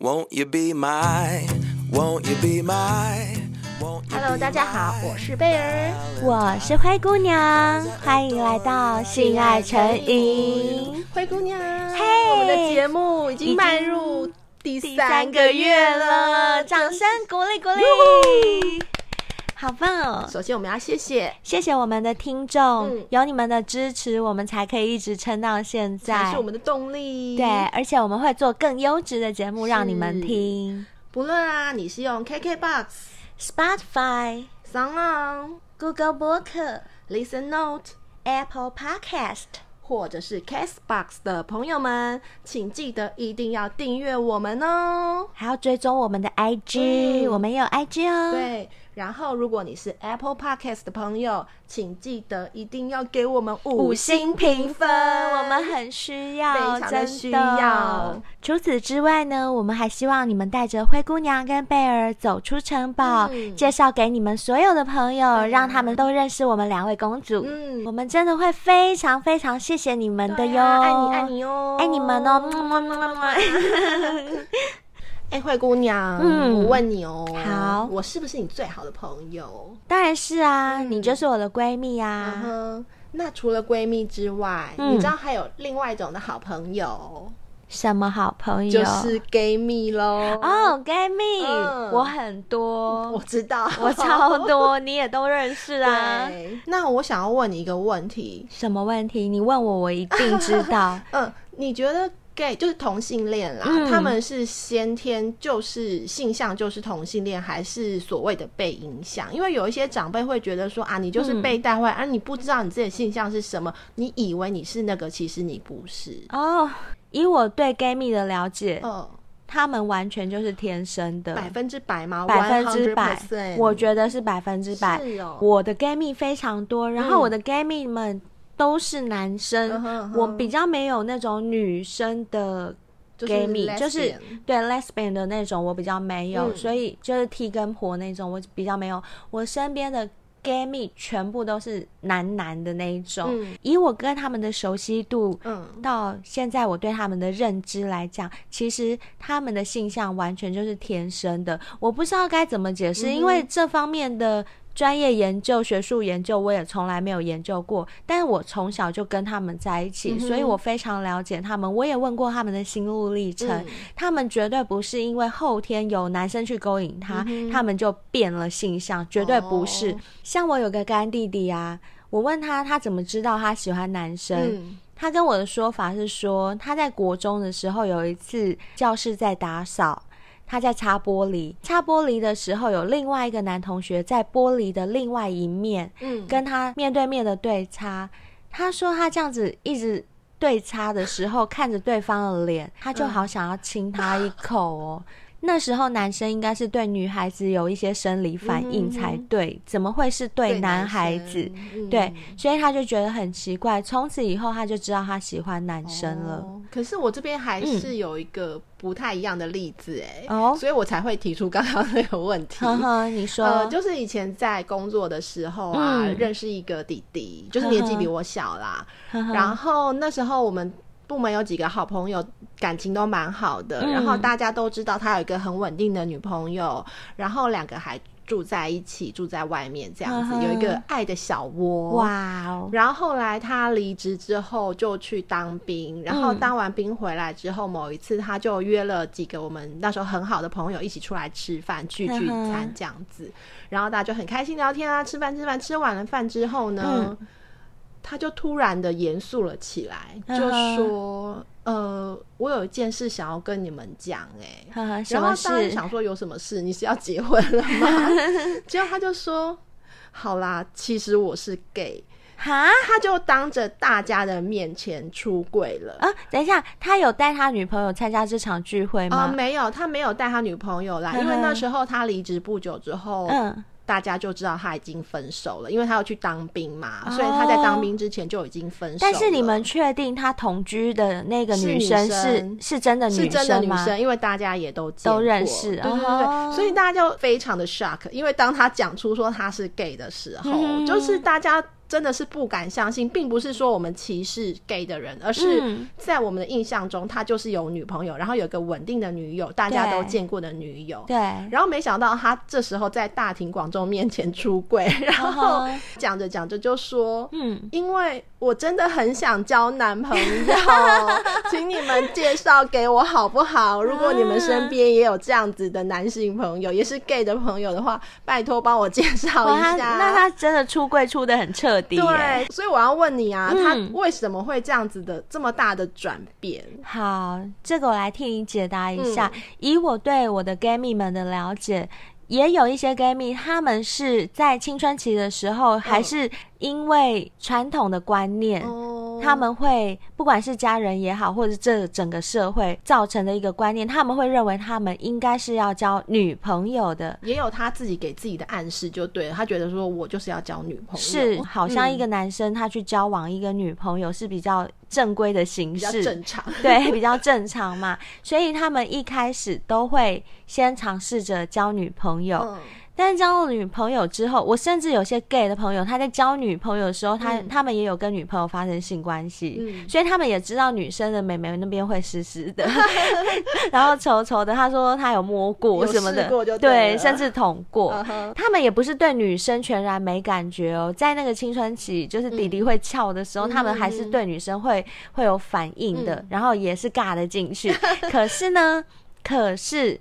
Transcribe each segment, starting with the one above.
Won't you be my, won't you be my, won't you be Hello，大家好，我是贝儿，我是灰姑娘，欢迎来到性爱成瘾。灰姑娘，嘿 Hey，我们的节目已经迈入第三个月了，掌声鼓励鼓励，好棒哦！首先，我们要谢谢，谢谢我们的听众，嗯、有你们的支持，我们才可以一直撑到现在，才是我们的动力。对，而且我们会做更优质的节目让你们听。不论啊，你是用 KKBOX、Spotify、SoundOn、Google 播客、Listen Note、Apple Podcast，或者是 Castbox 的朋友们，请记得一定要订阅我们哦，还要追踪我们的 IG，、嗯、我们也有 IG 哦。对。然后，如果你是 Apple Podcast 的朋友，请记得一定要给我们五星评分，我们很需要，非常的需要。除此之外呢，我们还希望你们带着灰姑娘跟贝尔走出城堡，嗯、介绍给你们所有的朋友，啊、让他们都认识我们两位公主。嗯，我们真的会非常非常谢谢你们的哟，啊、爱你爱你哟，爱你们哦。哎、欸，灰姑娘，嗯，我问你哦，好，我是不是你最好的朋友？当然是啊，嗯、你就是我的闺蜜啊。嗯、那除了闺蜜之外，嗯、你知道还有另外一种的好朋友？什么好朋友？就是 gay 蜜喽。哦，gay 蜜，我很多，我知道，我超多，你也都认识啊。那我想要问你一个问题，什么问题？你问我，我一定知道。嗯，你觉得？gay 就是同性恋啦，嗯、他们是先天就是性向就是同性恋，还是所谓的被影响？因为有一些长辈会觉得说啊，你就是被带坏，而、嗯啊、你不知道你自己的性向是什么，你以为你是那个，其实你不是。哦，以我对 gay 蜜的了解，哦，他们完全就是天生的，百分之百吗？百分之百，我觉得是百分之百。是哦，我的 gay 蜜非常多，然后我的 gay 蜜们。都是男生，uh huh, uh huh. 我比较没有那种女生的 gay 蜜，就是对 lesbian 的那种，我比较没有，嗯、所以就是 T 跟婆那种，我比较没有。我身边的 gay 蜜全部都是男男的那一种。嗯、以我跟他们的熟悉度，嗯，到现在我对他们的认知来讲，其实他们的性向完全就是天生的，我不知道该怎么解释，嗯、因为这方面的。专业研究、学术研究，我也从来没有研究过。但是我从小就跟他们在一起，嗯、所以我非常了解他们。我也问过他们的心路历程，嗯、他们绝对不是因为后天有男生去勾引他，嗯、他们就变了性向，绝对不是。哦、像我有个干弟弟啊，我问他，他怎么知道他喜欢男生？嗯、他跟我的说法是说，他在国中的时候有一次教室在打扫。他在擦玻璃，擦玻璃的时候，有另外一个男同学在玻璃的另外一面，嗯，跟他面对面的对擦。他说他这样子一直对擦的时候，看着对方的脸，他就好想要亲他一口哦。嗯那时候男生应该是对女孩子有一些生理反应才对，嗯、怎么会是对男孩子？对，所以他就觉得很奇怪。从此以后，他就知道他喜欢男生了。哦、可是我这边还是有一个不太一样的例子哎，哦、嗯，所以我才会提出刚刚那个问题。呵呵，你说、呃，就是以前在工作的时候啊，嗯、认识一个弟弟，就是年纪比我小啦。呵呵，然后那时候我们。部门有几个好朋友，感情都蛮好的。嗯、然后大家都知道他有一个很稳定的女朋友，然后两个还住在一起，住在外面这样子，嗯、有一个爱的小窝。哇哦！然后后来他离职之后就去当兵，然后当完兵回来之后，嗯、某一次他就约了几个我们那时候很好的朋友一起出来吃饭，聚聚餐这样子。嗯、然后大家就很开心聊天啊，吃饭吃饭，吃完了饭之后呢。嗯他就突然的严肃了起来，就说：“呃，我有一件事想要跟你们讲，哎，然后当时想说有什么事？你是要结婚了吗？” 结果他就说：“好啦，其实我是 gay。”哈，他就当着大家的面前出柜了。啊，等一下，他有带他女朋友参加这场聚会吗？呃，没有，他没有带他女朋友来，因为那时候他离职不久之后，嗯。大家就知道他已经分手了，因为他要去当兵嘛，哦、所以他在当兵之前就已经分手了。但是你们确定他同居的那个女生是是，真的女生吗？是真的女生，因为大家也都都认识，对对对，哦、所以大家就非常的 shock，因为当他讲出说他是 gay 的时候，嗯、就是大家真的是不敢相信，并不是说我们歧视 gay 的人，而是在我们的印象中，他就是有女朋友，然后有一个稳定的女友，大家都见过的女友。对。然后没想到他这时候在大庭广众面前出柜，然后讲着讲着就说：“嗯，因为我真的很想交男朋友，请你们介绍给我好不好？如果你们身边也有这样子的男性朋友，也是 gay 的朋友的话，拜托帮我介绍一下。”那他真的出柜出的很彻。对，所以我要问你啊，嗯、他为什么会这样子的这么大的转变？好，这个我来替你解答一下。嗯、以我对我的 gay 蜜们的了解，也有一些 gay 蜜，他们是在青春期的时候，还是因为传统的观念。哦他们会不管是家人也好，或者是这整个社会造成的一个观念，他们会认为他们应该是要交女朋友的，也有他自己给自己的暗示，就对了。他觉得说我就是要交女朋友，是好像一个男生他去交往一个女朋友是比较正规的形式，比较正常，对，比较正常嘛。所以他们一开始都会先尝试着交女朋友。嗯但是交了女朋友之后，我甚至有些 gay 的朋友，他在交女朋友的时候，他、嗯、他们也有跟女朋友发生性关系，嗯、所以他们也知道女生的美眉那边会湿湿的，然后稠稠的。他说他有摸过什么的，对，对，甚至捅过。Uh huh、他们也不是对女生全然没感觉哦，在那个青春期，就是弟弟会翘的时候，嗯、他们还是对女生会会有反应的，嗯、然后也是尬的进去。可是呢，可是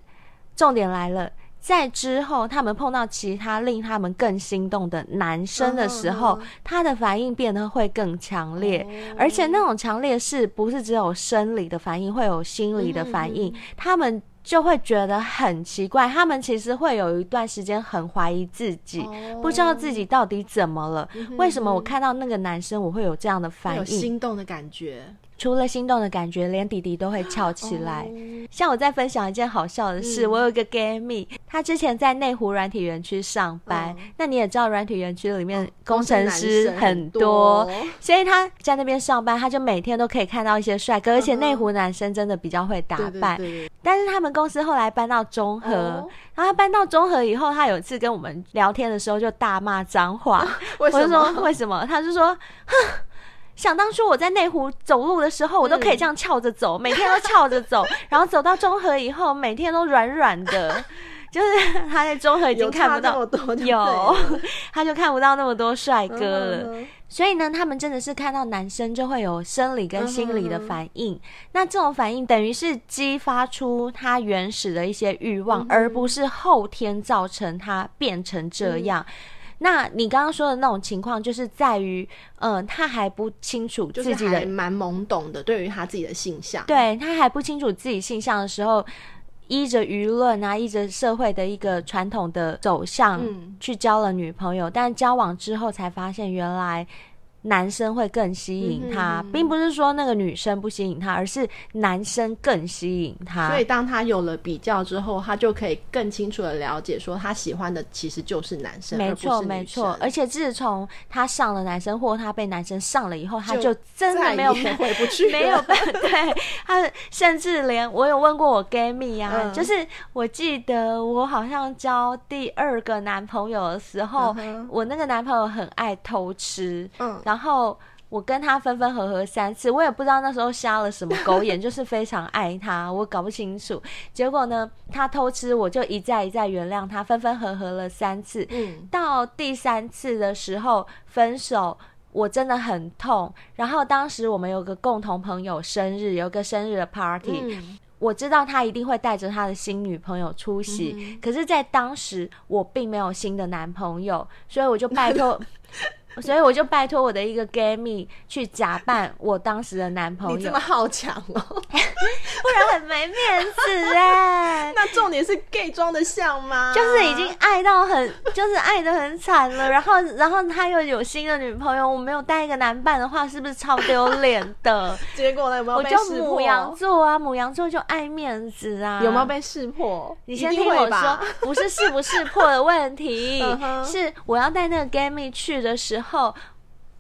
重点来了。在之后，他们碰到其他令他们更心动的男生的时候，嗯、他的反应变得会更强烈，嗯、而且那种强烈是不是只有生理的反应，会有心理的反应？嗯、他们就会觉得很奇怪，他们其实会有一段时间很怀疑自己，嗯、不知道自己到底怎么了，嗯、为什么我看到那个男生我会有这样的反应，有心动的感觉。除了心动的感觉，连弟弟都会翘起来。Oh. 像我在分享一件好笑的事，嗯、我有一个 gay 蜜，他之前在内湖软体园区上班。Oh. 那你也知道，软体园区里面工程师很多，很多所以他在那边上班，他就每天都可以看到一些帅哥。Uh. 而且内湖男生真的比较会打扮。对对对对，但是他们公司后来搬到中和，oh. 然后他搬到中和以后，他有一次跟我们聊天的时候就大骂脏话。我就说为什么？他就说哼。想当初我在内湖走路的时候，我都可以这样翘着走，嗯、每天都翘着走，然后走到中和以后，每天都软软的，就是他在中和已经看不到有，有他就看不到那么多帅哥了。嗯、所以呢，他们真的是看到男生就会有生理跟心理的反应，嗯、那这种反应等于是激发出他原始的一些欲望，嗯、而不是后天造成他变成这样。嗯那你刚刚说的那种情况，就是在于，嗯、呃，他还不清楚自己的，蛮懵懂的，对于他自己的性向，对，他还不清楚自己性向的时候，依着舆论啊，依着社会的一个传统的走向，去交了女朋友，嗯、但交往之后才发现，原来。男生会更吸引他，并不是说那个女生不吸引他，而是男生更吸引他。所以当他有了比较之后，他就可以更清楚的了解，说他喜欢的其实就是男生，没错没错。而且自从他上了男生，或他被男生上了以后，他就真的没有回不去，没有办法。对，他甚至连我有问过我 gay 蜜啊，嗯、就是我记得我好像交第二个男朋友的时候，嗯、我那个男朋友很爱偷吃，嗯。然后我跟他分分合合三次，我也不知道那时候瞎了什么狗眼，就是非常爱他，我搞不清楚。结果呢，他偷吃，我就一再一再原谅他，分分合合了三次。嗯，到第三次的时候分手，我真的很痛。然后当时我们有个共同朋友生日，有个生日的 party，嗯，我知道他一定会带着他的新女朋友出席。嗯，可是，在当时我并没有新的男朋友，所以我就拜托。所以我就拜托我的一个 gay 蜜去假扮我当时的男朋友。你这么好强哦，不然很没面子哎。那重点是 gay 装的像吗？就是已经爱到很，就是爱的很惨了。然后，然后他又有新的女朋友，我没有带一个男伴的话，是不是超丢脸的？结果呢？有没有被识破？我就母羊座啊，母羊座就爱面子啊。有没有被识破？你先听我说，不是识不识破的问题，是我要带那个 gay 蜜去的时候。后，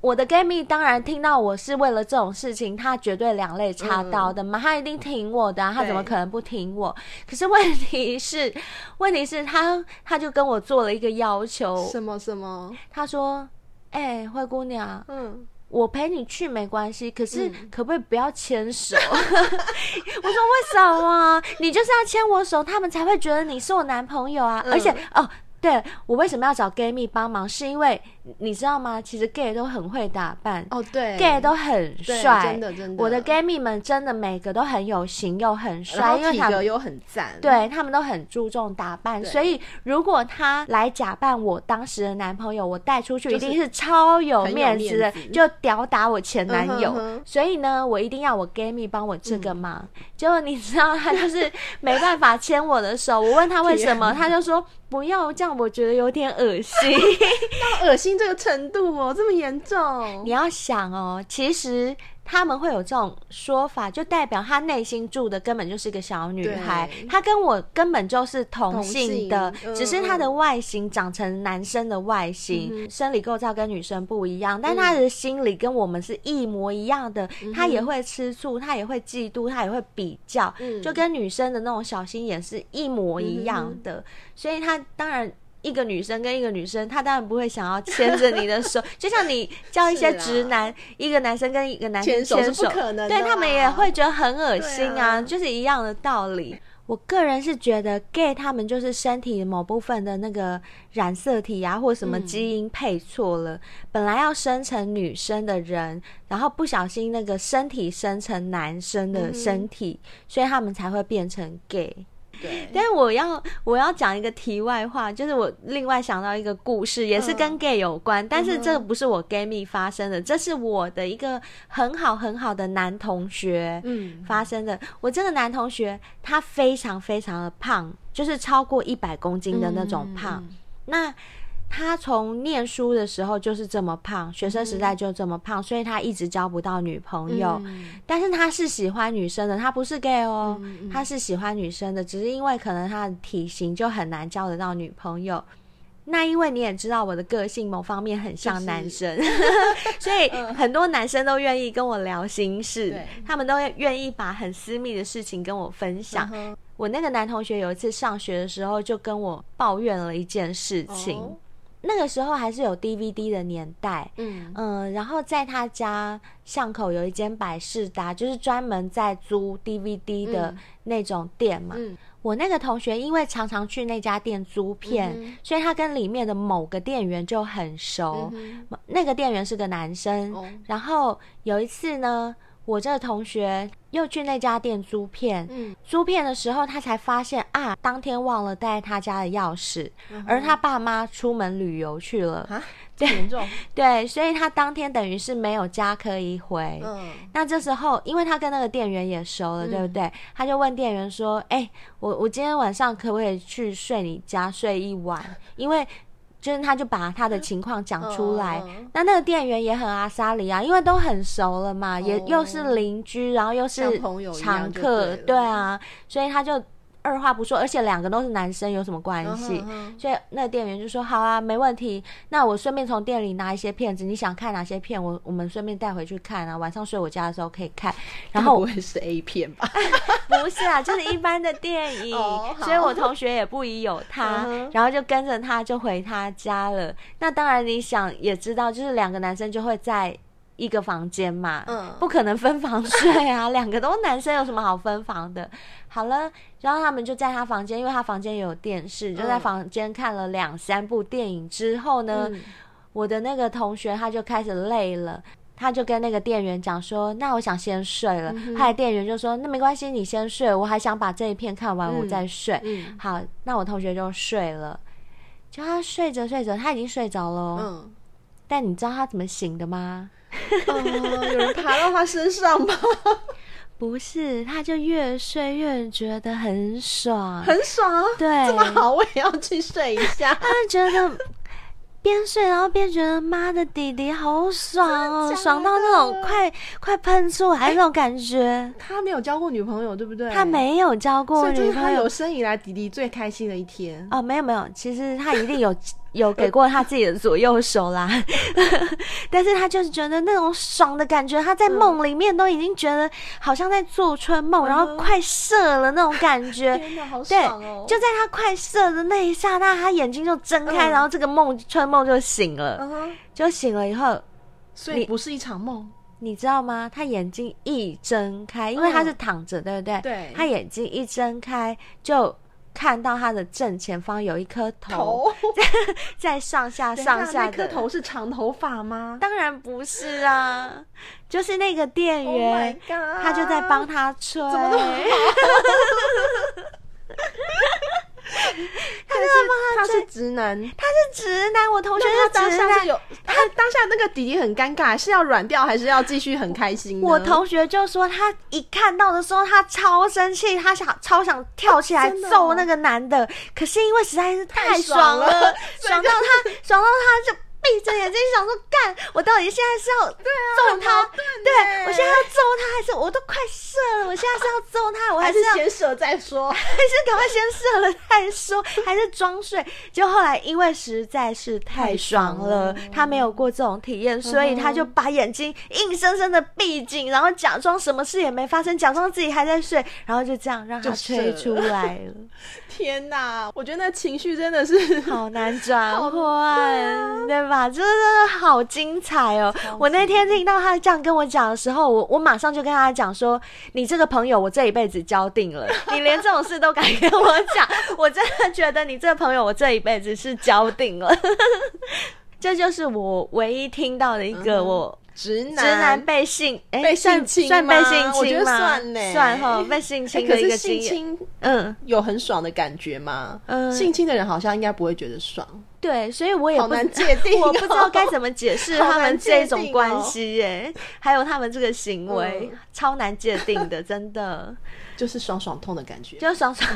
我的 gay 蜜当然听到我是为了这种事情，他绝对两肋插刀的嘛，嗯、他一定挺我的、啊，他怎么可能不挺我？可是问题是，问题是他他就跟我做了一个要求，什么什么？他说哎、欸，灰姑娘，嗯。我陪你去没关系，可是可不可以不要牵手？嗯、我说为什么？你就是要牵我手，他们才会觉得你是我男朋友啊！嗯、而且哦。对，我为什么要找 gay 蜜帮忙？是因为你知道吗？其实 gay 都很会打扮哦，对，gay 都很帅，真的真的。我的 gay 蜜们真的每个都很有型又很帅，因为体格又很赞，对他们都很注重打扮。所以如果他来假扮我当时的男朋友，我带出去一定是超有面子的，就是、就吊打我前男友。嗯、所以呢，我一定要我 gay 蜜帮我这个忙。嗯、结果你知道，他就是没办法牵我的手。我问他为什么，他就说。不要这样，我觉得有点恶心。那恶心这个程度哦，这么严重？你要想哦，其实他们会有这种说法，就代表他内心住的根本就是一个小女孩。她跟我根本就是同性的，性只是她的外形长成男生的外形，嗯、生理构造跟女生不一样，但他的心理跟我们是一模一样的。她、嗯、也会吃醋，他也会嫉妒，他也会比较，嗯、就跟女生的那种小心眼是一模一样的。嗯所以，他当然一个女生跟一个女生，她当然不会想要牵着你的手，就像你叫一些直男，一个男生跟一个男生牵手，不可能，对他们也会觉得很恶心啊，就是一样的道理。我个人是觉得 gay 他们就是身体某部分的那个染色体啊，或什么基因配错了，本来要生成女生的人，然后不小心那个身体生成男生的身体，所以他们才会变成 gay。对，但是我要我要讲一个题外话，就是我另外想到一个故事，也是跟 gay 有关，嗯、但是这个不是我 gay 蜜发生的，这是我的一个很好很好的男同学嗯。发生的。嗯、我这个男同学他非常非常的胖，就是超过一百公斤的那种胖，嗯、那。他从念书的时候就是这么胖，学生时代就这么胖，嗯、所以他一直交不到女朋友。嗯、但是他是喜欢女生的，他不是 gay 哦，他是喜欢女生的，只是因为可能他的体型就很难交得到女朋友。那因为你也知道我的个性某方面很像男生，就是、所以很多男生都愿意跟我聊心事，他们都愿意把很私密的事情跟我分享。嗯、我那个男同学有一次上学的时候就跟我抱怨了一件事情。哦那个时候还是有 DVD 的年代，嗯嗯、呃，然后在他家巷口有一间百事达，就是专门在租 DVD 的那种店嘛。嗯嗯、我那个同学因为常常去那家店租片，嗯、所以他跟里面的某个店员就很熟。嗯、那个店员是个男生，哦、然后有一次呢。我这个同学又去那家店租片，嗯，租片的时候他才发现啊，当天忘了带他家的钥匙，嗯、而他爸妈出门旅游去了，啊，对，严重，对，所以他当天等于是没有家可以回。嗯，那这时候因为他跟那个店员也熟了，嗯、对不对？他就问店员说：“哎、欸，我我今天晚上可不可以去睡你家睡一晚？因为。”就是他，就把他的情况讲出来。嗯、那那个店员也很阿莎里啊，因为都很熟了嘛，哦、也又是邻居，然后又是常客，对啊，所以他就。二话不说，而且两个都是男生，有什么关系？Uh. 所以那店员就说：“好啊，没问题。那我顺便从店里拿一些片子，你想看哪些片？我我们顺便带回去看啊。晚上睡我家的时候可以看。然后不会是 A 片吧？不是啊，就是一般的电影。oh, 所以我同学也不疑有他，uh. 然后就跟着他就回他家了。那当然，你想也知道，就是两个男生就会在。”一个房间嘛，嗯，不可能分房睡啊，两个都是男生，有什么好分房的？好了，然后他们就在他房间，因为他房间有电视，就在房间看了两三部电影之后呢，嗯、我的那个同学他就开始累了，他就跟那个店员讲说：“那我想先睡了。嗯哼”他的店员就说：“那没关系，你先睡，我还想把这一片看完，我再睡。嗯”嗯，好，那我同学就睡了，就他睡着睡着，他已经睡着了。嗯，但你知道他怎么醒的吗？哦，有人爬到他身上吗？不是，他就越睡越觉得很爽，很爽。对，这么好，我也要去睡一下。他就觉得。边睡然后边觉得妈的弟弟好爽哦，爽到那种快快喷出来那种感觉。欸、他没有交过女朋友，对不对？他没有交过女朋友，所以这是他有生以来弟弟最开心的一天。哦，没有没有，其实他一定有有给过他自己的左右手啦，但是他就是觉得那种爽的感觉，他在梦里面都已经觉得好像在做春梦，然后快射了那种感觉。真的，好爽哦！对，就在他快射的那一刹那，他眼睛就睁开，然后这个梦春梦就醒了，就醒了以后，所以不是一场梦，你知道吗？他眼睛一睁开，因为他是躺着，对不对？对，他眼睛一睁开就。看到他的正前方有一颗头，在 在上下上下的。那颗头是长头发吗？当然不是啊，就是那个店员，oh、他就在帮他吹。怎么那么好？他是他是直男，他是直男。我同学是直男，有他当下那个弟弟很尴尬，是要软掉还是要继续很开心？我同学就说，他一看到的时候，他超生气，他想超想跳起来揍那个男的，可是因为实在是太爽了，爽到他，爽到他就。闭着眼睛想说干，我到底现在是要揍他？对，啊、对我现在要揍他，还是我都快射了？我现在是要揍他，我还是，要先射再说？还是赶快先射了再说？还是装睡？就后来因为实在是太爽了，爽了他没有过这种体验，所以他就把眼睛硬生生的闭紧，然后假装什么事也没发生，假装自己还在睡，然后就这样让他吹出来了。天哪，我觉得那情绪真的是好难转 换，对吧？真的好精彩哦！我那天听到他这样跟我讲的时候，我我马上就跟他讲说：“你这个朋友，我这一辈子交定了。你连这种事都敢跟我讲，我真的觉得你这个朋友，我这一辈子是交定了。” 这就是我唯一听到的一个我。直男，直男被性，哎、欸，被性侵算被性侵吗？我觉得算呢，算哈，被性侵的一个经验。性侵，嗯，有很爽的感觉吗？嗯，性侵的人好像应该不会觉得爽。对，所以我也不好难界定，我不知道该怎么解释他们这种关系，哎，还有他们这个行为，嗯、超难界定的，真的就是爽爽痛的感觉，就爽爽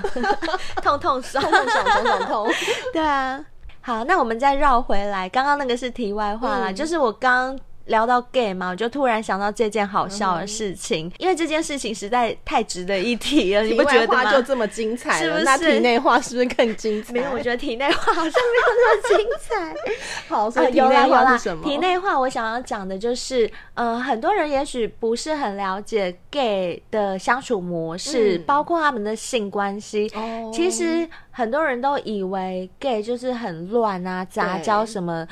痛痛爽，痛痛爽爽痛痛。对啊，好，那我们再绕回来，刚刚那个是题外话啦，嗯、就是我刚。聊到 gay 嘛，我就突然想到这件好笑的事情，嗯、因为这件事情实在太值得一提了，你不觉得吗？就这么精彩，是不是？那体内话是不是更精彩？没有，我觉得体内话好像没有那么精彩。好，所以体内话是什么？体内话我想要讲的就是，呃，很多人也许不是很了解 gay 的相处模式，嗯、包括他们的性关系。哦，其实很多人都以为 gay 就是很乱啊，杂交什么。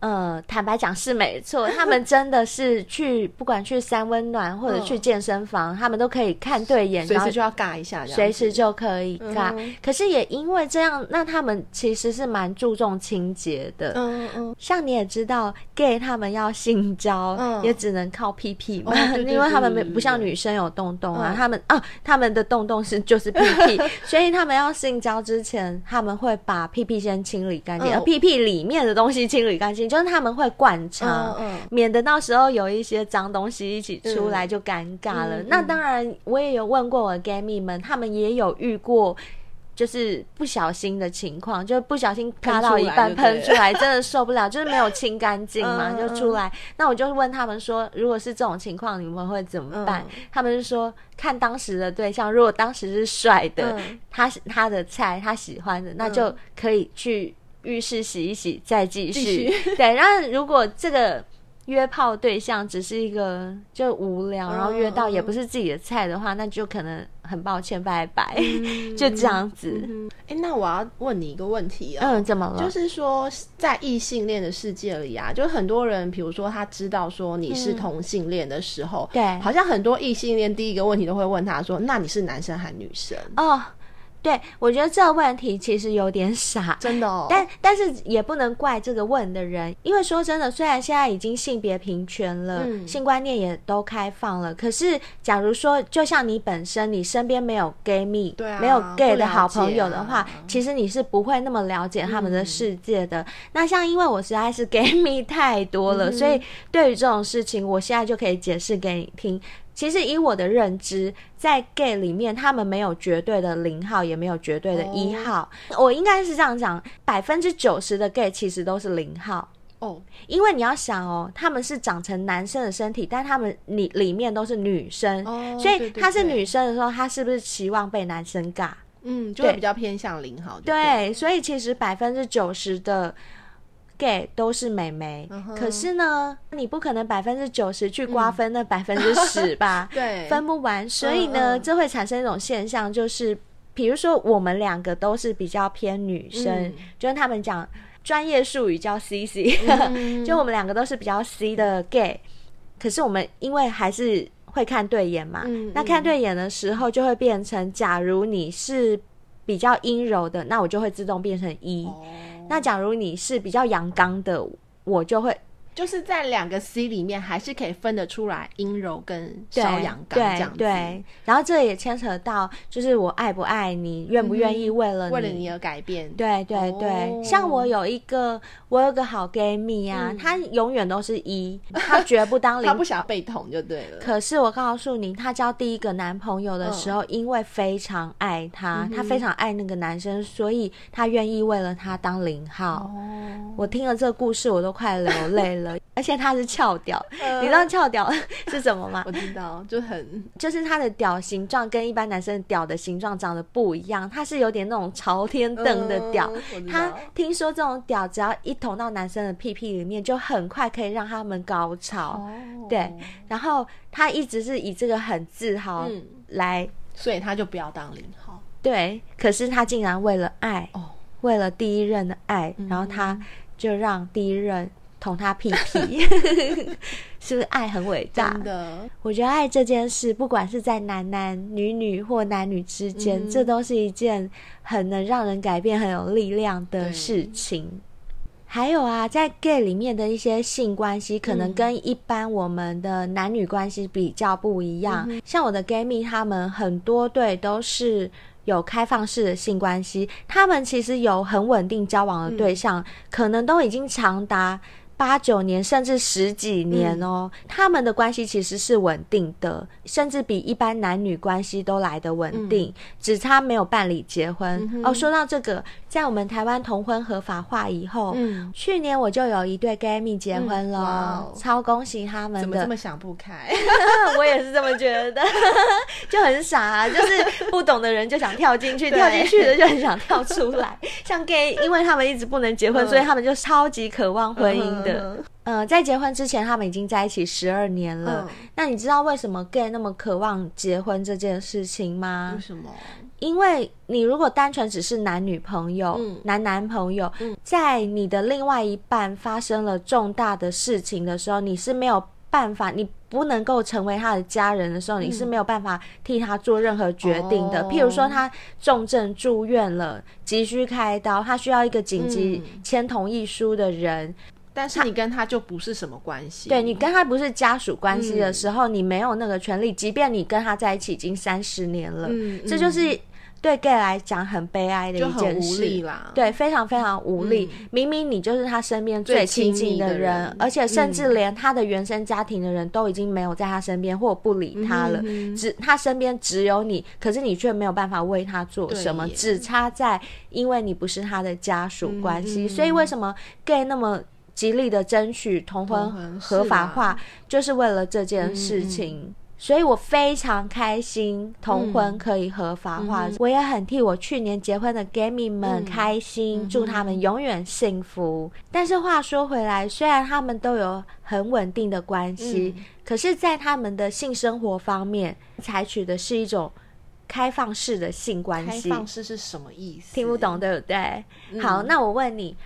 呃，坦白讲是没错，他们真的是去不管去三温暖或者去健身房，嗯、他们都可以看对眼，随时就要尬一下，随时就可以尬。嗯、可是也因为这样，那他们其实是蛮注重清洁的。嗯嗯，像你也知道，gay 他们要性交，嗯、也只能靠屁屁嘛，哦、因为他们没不像女生有洞洞啊，嗯、他们啊，他们的洞洞是就是屁屁，所以他们要性交之前，他们会把屁屁先清理干净，嗯、而屁屁里面的东西清理干净。就是他们会灌肠，嗯嗯、免得到时候有一些脏东西一起出来就尴尬了。嗯、那当然，我也有问过我的 gay 蜜们，他们也有遇过，就是不小心的情况，就不小心卡到一半喷出来，真的受不了，就是没有清干净嘛，嗯、就出来。那我就问他们说，如果是这种情况，你们会怎么办？嗯、他们就说，看当时的对象，如果当时是帅的，嗯、他他的菜，他喜欢的，那就可以去。浴室洗一洗，再继续。对，然后如果这个约炮对象只是一个就无聊，然后约到也不是自己的菜的话，那就可能很抱歉，拜拜，嗯、就这样子。哎、嗯欸，那我要问你一个问题啊、喔，嗯，怎么了？就是说，在异性恋的世界里啊，就很多人，比如说他知道说你是同性恋的时候，对、嗯，好像很多异性恋第一个问题都会问他说：“那你是男生还是女生？”哦。对，我觉得这个问题其实有点傻，真的哦。但但是也不能怪这个问的人，因为说真的，虽然现在已经性别平权了，嗯、性观念也都开放了，可是假如说，就像你本身，你身边没有 gay 蜜，没有 gay 的好朋友的话，啊、其实你是不会那么了解他们的世界的。嗯、那像因为我实在是 gay 蜜太多了，嗯、所以对于这种事情，我现在就可以解释给你听。其实以我的认知，在 gay 里面，他们没有绝对的零号，也没有绝对的一号。Oh. 我应该是这样讲，百分之九十的 gay 其实都是零号哦。Oh. 因为你要想哦，他们是长成男生的身体，但他们里里面都是女生，oh, 所以他是女生的时候，他是不是期望被男生尬？嗯，就会比较偏向零号。对，对，所以其实百分之九十的。Gay 都是美眉，嗯、可是呢，你不可能百分之九十去瓜分那百分之十吧？对，分不完，所以呢，这会产生一种现象，就是比如说我们两个都是比较偏女生，嗯、就是他们讲专业术语叫 CC，、嗯、就我们两个都是比较 C 的 gay，可是我们因为还是会看对眼嘛，那看对眼的时候就会变成，假如你是。比较阴柔的，那我就会自动变成一、哦。那假如你是比较阳刚的，我就会。就是在两个 C 里面，还是可以分得出来阴柔跟稍阳刚这样子。对，对，然后这也牵扯到，就是我爱不爱你，愿不愿意为了为了你而改变。对对对，哦、像我有一个，我有个好闺蜜啊，嗯、她永远都是一，她绝不当 零，她不想要被捅就对了。可是我告诉你，她交第一个男朋友的时候，嗯、因为非常爱他，她、嗯、非常爱那个男生，所以她愿意为了他当零号。哦，我听了这个故事，我都快流泪了。而且他是翘屌，呃、你知道翘屌 是什么吗？我知道，就很 就是他的屌形状跟一般男生的屌的形状长得不一样，他是有点那种朝天蹬的屌。呃、他听说这种屌只要一捅到男生的屁屁里面，就很快可以让他们高潮。哦、对，然后他一直是以这个很自豪来，嗯、所以他就不要当零号。对，可是他竟然为了爱，哦、为了第一任的爱，嗯、然后他就让第一任。捅他屁屁，是不是爱很伟大？真的，我觉得爱这件事，不管是在男男女女或男女之间，嗯、这都是一件很能让人改变、很有力量的事情。还有啊，在 gay 里面的一些性关系，可能跟一般我们的男女关系比较不一样。嗯、像我的 gay 蜜，他们很多对都是有开放式的性关系，他们其实有很稳定交往的对象，嗯、可能都已经长达。八九年甚至十几年哦，嗯、他们的关系其实是稳定的，甚至比一般男女关系都来得稳定，嗯、只差没有办理结婚。嗯、哦，说到这个，在我们台湾同婚合法化以后，嗯、去年我就有一对 gay 蜜结婚了，嗯、超恭喜他们的！怎么这么想不开？我也是这么觉得，就很傻啊，就是不懂的人就想跳进去，跳进去的就很想跳出来。像 gay，因为他们一直不能结婚，嗯、所以他们就超级渴望婚姻。呃，在结婚之前，他们已经在一起十二年了。嗯、那你知道为什么 gay 那么渴望结婚这件事情吗？为什么？因为你如果单纯只是男女朋友、嗯、男男朋友，嗯、在你的另外一半发生了重大的事情的时候，你是没有办法，你不能够成为他的家人的时候，嗯、你是没有办法替他做任何决定的。哦、譬如说，他重症住院了，急需开刀，他需要一个紧急签同意书的人。嗯但是你跟他就不是什么关系，对，你跟他不是家属关系的时候，嗯、你没有那个权利。即便你跟他在一起已经三十年了，这就是对 gay 来讲很悲哀的一件事，无力啦。对，非常非常无力。嗯、明明你就是他身边最亲近的人，的人。而且甚至连他的原生家庭的人都已经没有在他身边或不理他了，只他身边只有你，可是你却没有办法为他做什么，只差在因为你不是他的家属关系，所以为什么 gay 那么？极力的争取同婚合法化，就是为了这件事情，嗯、所以我非常开心同婚可以合法化。嗯、我也很替我去年结婚的 gay 蜜们开心，嗯、祝他们永远幸福。嗯、但是话说回来，虽然他们都有很稳定的关系，嗯、可是，在他们的性生活方面，采取的是一种开放式的性关系。开放式是什么意思？听不懂，对不对？嗯、好，那我问你。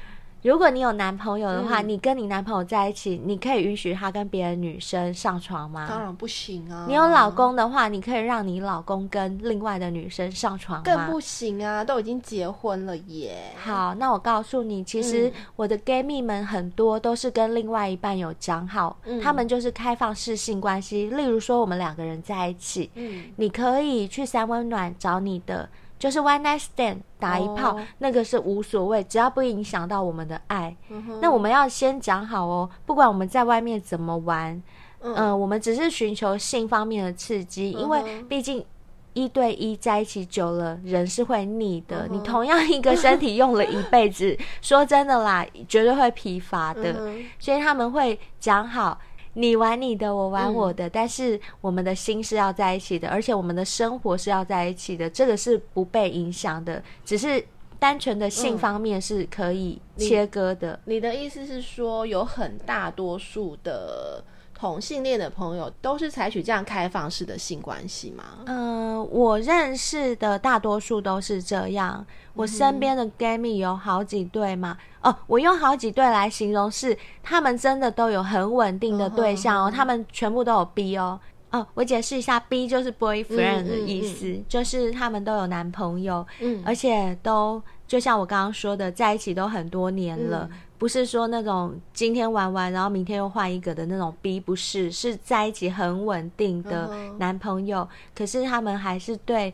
如果你有男朋友的话，嗯、你跟你男朋友在一起，你可以允许他跟别的女生上床吗？当然不行啊！你有老公的话，你可以让你老公跟另外的女生上床吗？更不行啊！都已经结婚了耶。好，那我告诉你，其实我的 gay 蜜们很多都是跟另外一半有讲好，嗯、他们就是开放式性关系。例如说，我们两个人在一起，嗯，你可以去三温暖找你的。就是 one night stand 打一炮，哦、那个是无所谓，只要不影响到我们的爱。那我们要先讲好哦，不管我们在外面怎么玩，嗯、呃，我们只是寻求性方面的刺激，因为毕竟一对一在一起久了，人是会腻的。你同样一个身体用了一辈子，说真的啦，绝对会疲乏的。所以他们会讲好。你玩你的，我玩我的，嗯、但是我们的心是要在一起的，而且我们的生活是要在一起的，这个是不被影响的，只是单纯的性方面是可以切割的。你，你的意思是说，有很大多数的同性恋的朋友都是采取这样开放式的性关系吗？嗯、呃，我认识的大多数都是这样。我身边的 gay 蜜有好几对嘛？哦，我用好几对来形容是，他们真的都有很稳定的对象哦，哦，他们全部都有 B 哦。哦，我解释一下，B 就是 boyfriend 的意思，嗯嗯嗯，就是他们都有男朋友，嗯，而且都就像我刚刚说的，在一起都很多年了，嗯，不是说那种今天玩玩，然后明天又换一个的那种 B，不是，是在一起很稳定的男朋友，嗯，可是他们还是对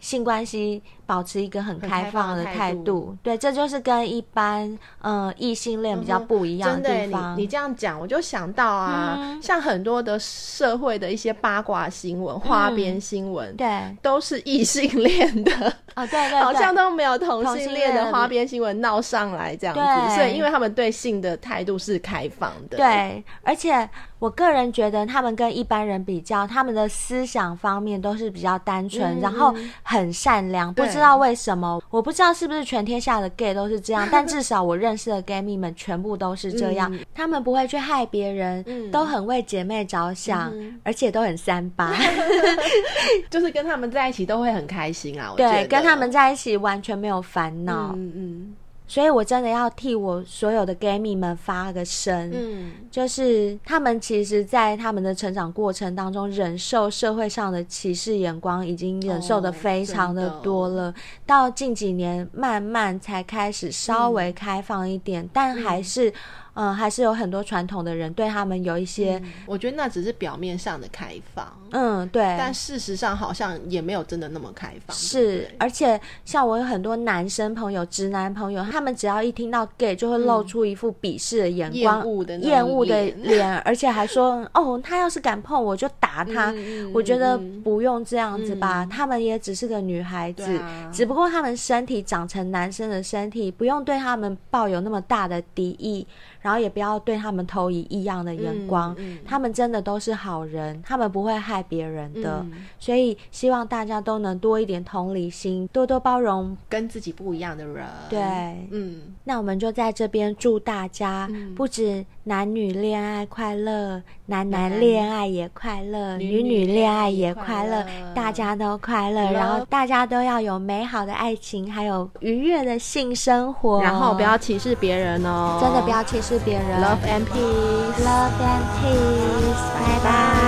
性关系保持一个很开放的态度，度，对，这就是跟一般呃异性恋比较不一样的地方。嗯、你你这样讲，我就想到啊、嗯，像很多的社会的一些八卦新闻、花边新闻、嗯，对，都是异性恋的啊、哦，对对，对，好像都没有同性恋的花边新闻闹上来这样子。所以，因为他们对性的态度是开放的，对，而且我个人觉得他们跟一般人比较，他们的思想方面都是比较单纯、嗯，然后很善良，不知。道为什么，我不知道是不是全天下的 gay 都是这样，但至少我认识的 gay 蜜们全部都是这样。嗯、他们不会去害别人、嗯，都很为姐妹着想，嗯、而且都很三八 就是跟他们在一起都会很开心啊。对，跟他们在一起完全没有烦恼。嗯嗯。所以，我真的要替我所有的 gay 蜜们发个声，嗯，就是他们其实，在他们的成长过程当中，忍受社会上的歧视眼光，已经忍受的非常的多了。哦，到近几年，慢慢才开始稍微开放一点，嗯，但还是。嗯，还是有很多传统的人对他们有一些、嗯，我觉得那只是表面上的开放。嗯，对。但事实上好像也没有真的那么开放。是，而且像我有很多男生朋友、直男朋友，他们只要一听到 gay，就会露出一副鄙视的眼光、厌恶的厌恶的脸，而且还说：“哦，他要是敢碰我就打他。嗯”我觉得不用这样子吧，嗯、他们也只是个女孩子、啊，只不过他们身体长成男生的身体，不用对他们抱有那么大的敌意。然后也不要对他们投以异样的眼光，嗯嗯，他们真的都是好人，他们不会害别人的，嗯，所以希望大家都能多一点同理心，多多包容跟自己不一样的人。对，嗯，那我们就在这边祝大家，嗯，不止男女恋爱快乐，男男恋爱也快乐，女女恋爱也快乐，大家都快乐，然后大家都要有美好的爱情，还有愉悦的性生活，然后不要歧视别人哦，真的不要歧视别人。Love and peace. Love and peace. Bye bye.